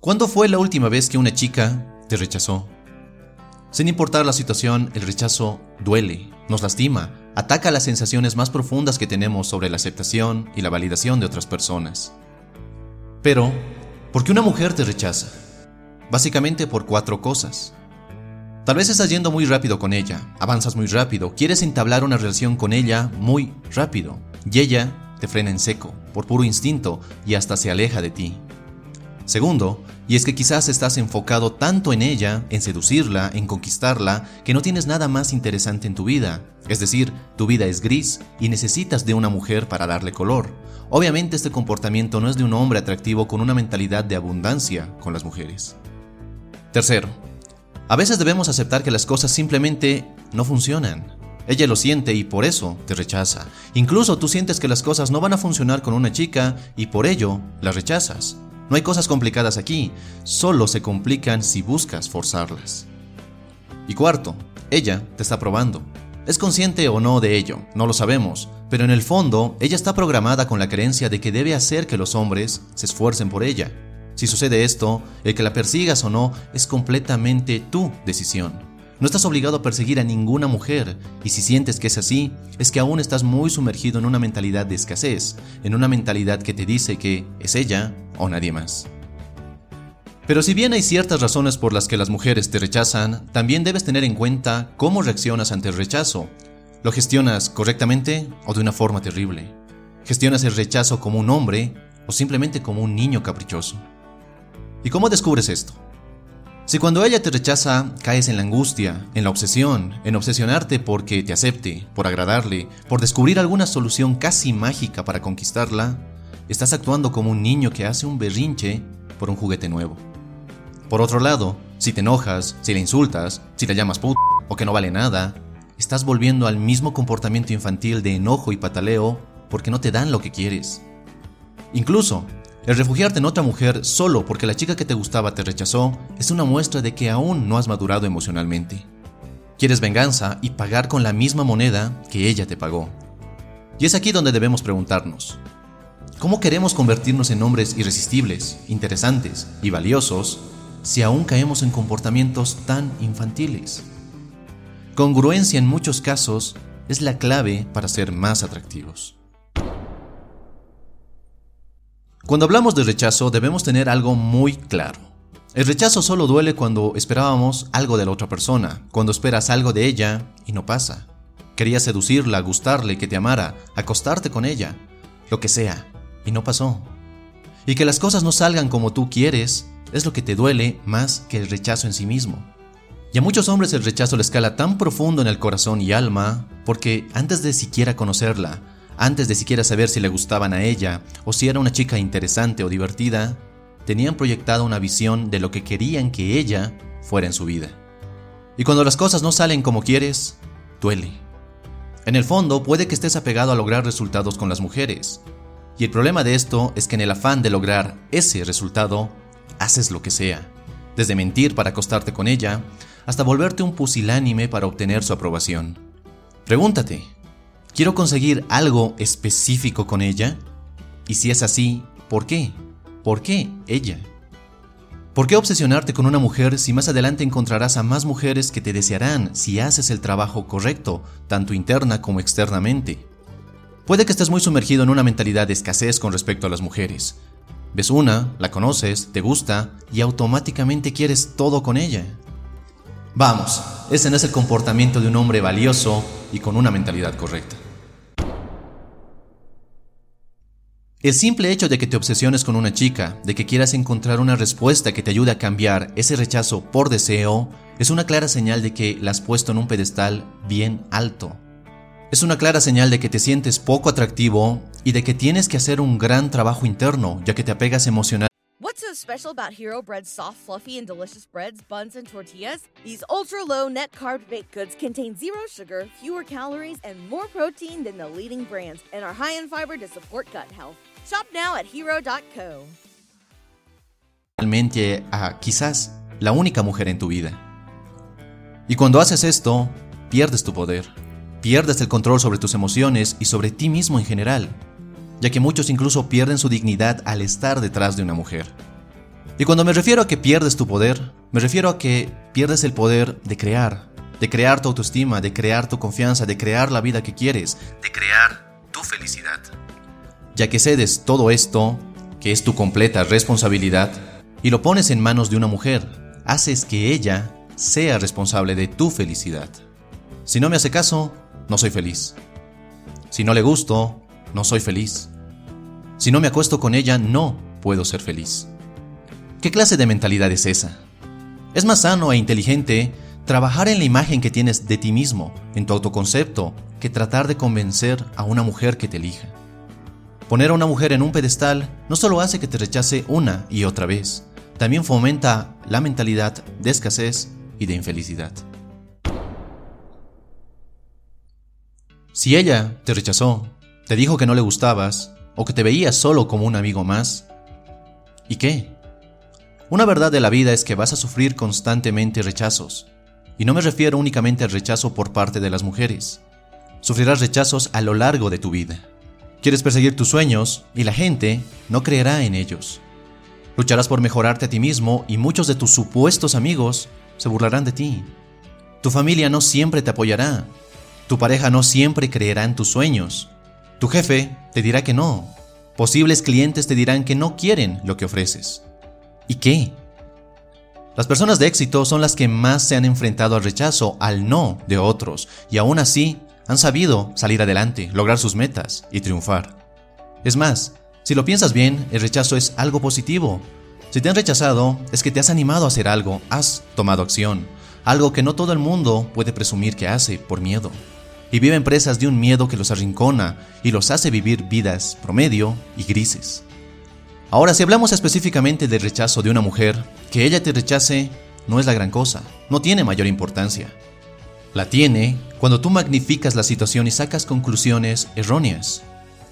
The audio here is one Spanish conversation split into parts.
¿Cuándo fue la última vez que una chica te rechazó? Sin importar la situación, el rechazo duele, nos lastima, ataca las sensaciones más profundas que tenemos sobre la aceptación y la validación de otras personas. Pero, ¿por qué una mujer te rechaza? Básicamente por cuatro cosas. Tal vez estás yendo muy rápido con ella, avanzas muy rápido, quieres entablar una relación con ella muy rápido, y ella te frena en seco, por puro instinto, y hasta se aleja de ti. Segundo, y es que quizás estás enfocado tanto en ella, en seducirla, en conquistarla, que no tienes nada más interesante en tu vida. Es decir, tu vida es gris y necesitas de una mujer para darle color. Obviamente este comportamiento no es de un hombre atractivo con una mentalidad de abundancia con las mujeres. Tercero, a veces debemos aceptar que las cosas simplemente no funcionan. Ella lo siente y por eso te rechaza. Incluso tú sientes que las cosas no van a funcionar con una chica y por ello la rechazas. No hay cosas complicadas aquí, solo se complican si buscas forzarlas. Y cuarto, ella te está probando. ¿Es consciente o no de ello? No lo sabemos, pero en el fondo ella está programada con la creencia de que debe hacer que los hombres se esfuercen por ella. Si sucede esto, el que la persigas o no es completamente tu decisión. No estás obligado a perseguir a ninguna mujer, y si sientes que es así, es que aún estás muy sumergido en una mentalidad de escasez, en una mentalidad que te dice que es ella o nadie más. Pero si bien hay ciertas razones por las que las mujeres te rechazan, también debes tener en cuenta cómo reaccionas ante el rechazo. ¿Lo gestionas correctamente o de una forma terrible? ¿Gestionas el rechazo como un hombre o simplemente como un niño caprichoso? ¿Y cómo descubres esto? Si cuando ella te rechaza caes en la angustia, en la obsesión, en obsesionarte porque te acepte, por agradarle, por descubrir alguna solución casi mágica para conquistarla, estás actuando como un niño que hace un berrinche por un juguete nuevo. Por otro lado, si te enojas, si le insultas, si le llamas puto o que no vale nada, estás volviendo al mismo comportamiento infantil de enojo y pataleo porque no te dan lo que quieres. Incluso, el refugiarte en otra mujer solo porque la chica que te gustaba te rechazó es una muestra de que aún no has madurado emocionalmente. Quieres venganza y pagar con la misma moneda que ella te pagó. Y es aquí donde debemos preguntarnos, ¿cómo queremos convertirnos en hombres irresistibles, interesantes y valiosos si aún caemos en comportamientos tan infantiles? Congruencia en muchos casos es la clave para ser más atractivos. Cuando hablamos de rechazo debemos tener algo muy claro. El rechazo solo duele cuando esperábamos algo de la otra persona, cuando esperas algo de ella y no pasa. Querías seducirla, gustarle, que te amara, acostarte con ella, lo que sea, y no pasó. Y que las cosas no salgan como tú quieres es lo que te duele más que el rechazo en sí mismo. Y a muchos hombres el rechazo le escala tan profundo en el corazón y alma porque antes de siquiera conocerla, antes de siquiera saber si le gustaban a ella o si era una chica interesante o divertida, tenían proyectada una visión de lo que querían que ella fuera en su vida. Y cuando las cosas no salen como quieres, duele. En el fondo puede que estés apegado a lograr resultados con las mujeres. Y el problema de esto es que en el afán de lograr ese resultado, haces lo que sea. Desde mentir para acostarte con ella, hasta volverte un pusilánime para obtener su aprobación. Pregúntate, ¿Quiero conseguir algo específico con ella? Y si es así, ¿por qué? ¿Por qué ella? ¿Por qué obsesionarte con una mujer si más adelante encontrarás a más mujeres que te desearán si haces el trabajo correcto, tanto interna como externamente? Puede que estés muy sumergido en una mentalidad de escasez con respecto a las mujeres. Ves una, la conoces, te gusta y automáticamente quieres todo con ella. Vamos, ese no es el comportamiento de un hombre valioso y con una mentalidad correcta. El simple hecho de que te obsesiones con una chica, de que quieras encontrar una respuesta que te ayude a cambiar ese rechazo por deseo, es una clara señal de que la has puesto en un pedestal bien alto. Es una clara señal de que te sientes poco atractivo y de que tienes que hacer un gran trabajo interno, ya que te apegas emocional. What's so special about Hero Bread's soft, fluffy, and delicious breads, buns, and tortillas? These ultra low net carb baked goods contain zero sugar, fewer calories, and more protein than the leading brands, and are high in fiber to support gut health. Shop now at hero.co. Realmente a quizás la única mujer en tu vida. Y cuando haces esto, pierdes tu poder, pierdes el control sobre tus emociones y sobre ti mismo en general, ya que muchos incluso pierden su dignidad al estar detrás de una mujer. Y cuando me refiero a que pierdes tu poder, me refiero a que pierdes el poder de crear, de crear tu autoestima, de crear tu confianza, de crear la vida que quieres, de crear tu felicidad. Ya que cedes todo esto, que es tu completa responsabilidad, y lo pones en manos de una mujer, haces que ella sea responsable de tu felicidad. Si no me hace caso, no soy feliz. Si no le gusto, no soy feliz. Si no me acuesto con ella, no puedo ser feliz. ¿Qué clase de mentalidad es esa? Es más sano e inteligente trabajar en la imagen que tienes de ti mismo, en tu autoconcepto, que tratar de convencer a una mujer que te elija. Poner a una mujer en un pedestal no solo hace que te rechace una y otra vez, también fomenta la mentalidad de escasez y de infelicidad. Si ella te rechazó, te dijo que no le gustabas o que te veía solo como un amigo más, ¿y qué? Una verdad de la vida es que vas a sufrir constantemente rechazos, y no me refiero únicamente al rechazo por parte de las mujeres. Sufrirás rechazos a lo largo de tu vida. Quieres perseguir tus sueños y la gente no creerá en ellos. Lucharás por mejorarte a ti mismo y muchos de tus supuestos amigos se burlarán de ti. Tu familia no siempre te apoyará. Tu pareja no siempre creerá en tus sueños. Tu jefe te dirá que no. Posibles clientes te dirán que no quieren lo que ofreces. ¿Y qué? Las personas de éxito son las que más se han enfrentado al rechazo, al no de otros, y aún así han sabido salir adelante, lograr sus metas y triunfar. Es más, si lo piensas bien, el rechazo es algo positivo. Si te han rechazado, es que te has animado a hacer algo, has tomado acción, algo que no todo el mundo puede presumir que hace por miedo. Y viven presas de un miedo que los arrincona y los hace vivir vidas promedio y grises. Ahora, si hablamos específicamente del rechazo de una mujer, que ella te rechace no es la gran cosa, no tiene mayor importancia. La tiene cuando tú magnificas la situación y sacas conclusiones erróneas.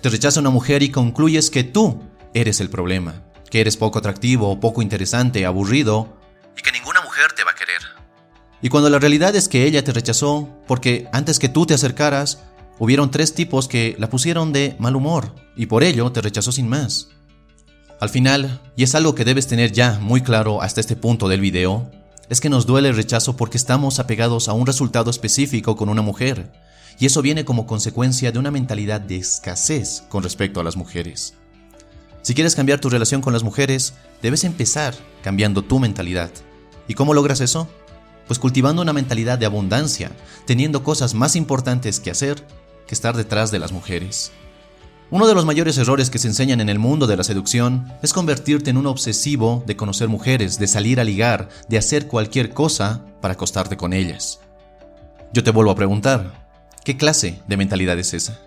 Te rechaza una mujer y concluyes que tú eres el problema, que eres poco atractivo, poco interesante, aburrido y que ninguna mujer te va a querer. Y cuando la realidad es que ella te rechazó porque antes que tú te acercaras, hubieron tres tipos que la pusieron de mal humor y por ello te rechazó sin más. Al final, y es algo que debes tener ya muy claro hasta este punto del video, es que nos duele el rechazo porque estamos apegados a un resultado específico con una mujer, y eso viene como consecuencia de una mentalidad de escasez con respecto a las mujeres. Si quieres cambiar tu relación con las mujeres, debes empezar cambiando tu mentalidad. ¿Y cómo logras eso? Pues cultivando una mentalidad de abundancia, teniendo cosas más importantes que hacer que estar detrás de las mujeres. Uno de los mayores errores que se enseñan en el mundo de la seducción es convertirte en un obsesivo de conocer mujeres, de salir a ligar, de hacer cualquier cosa para acostarte con ellas. Yo te vuelvo a preguntar, ¿qué clase de mentalidad es esa?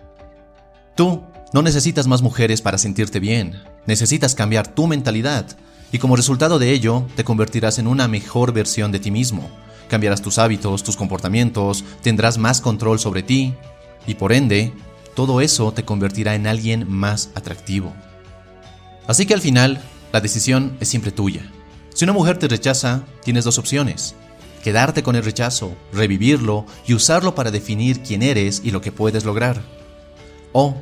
Tú no necesitas más mujeres para sentirte bien, necesitas cambiar tu mentalidad y como resultado de ello te convertirás en una mejor versión de ti mismo. Cambiarás tus hábitos, tus comportamientos, tendrás más control sobre ti y por ende todo eso te convertirá en alguien más atractivo. Así que al final, la decisión es siempre tuya. Si una mujer te rechaza, tienes dos opciones. Quedarte con el rechazo, revivirlo y usarlo para definir quién eres y lo que puedes lograr. O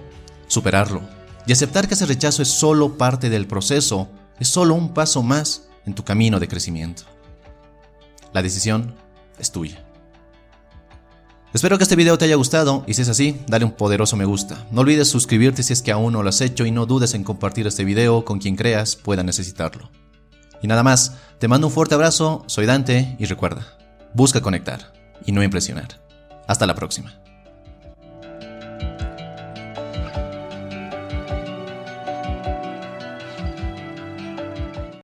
superarlo y aceptar que ese rechazo es solo parte del proceso, es solo un paso más en tu camino de crecimiento. La decisión es tuya. Espero que este video te haya gustado y si es así, dale un poderoso me gusta. No olvides suscribirte si es que aún no lo has hecho y no dudes en compartir este video con quien creas pueda necesitarlo. Y nada más, te mando un fuerte abrazo, soy Dante y recuerda, busca conectar y no impresionar. Hasta la próxima.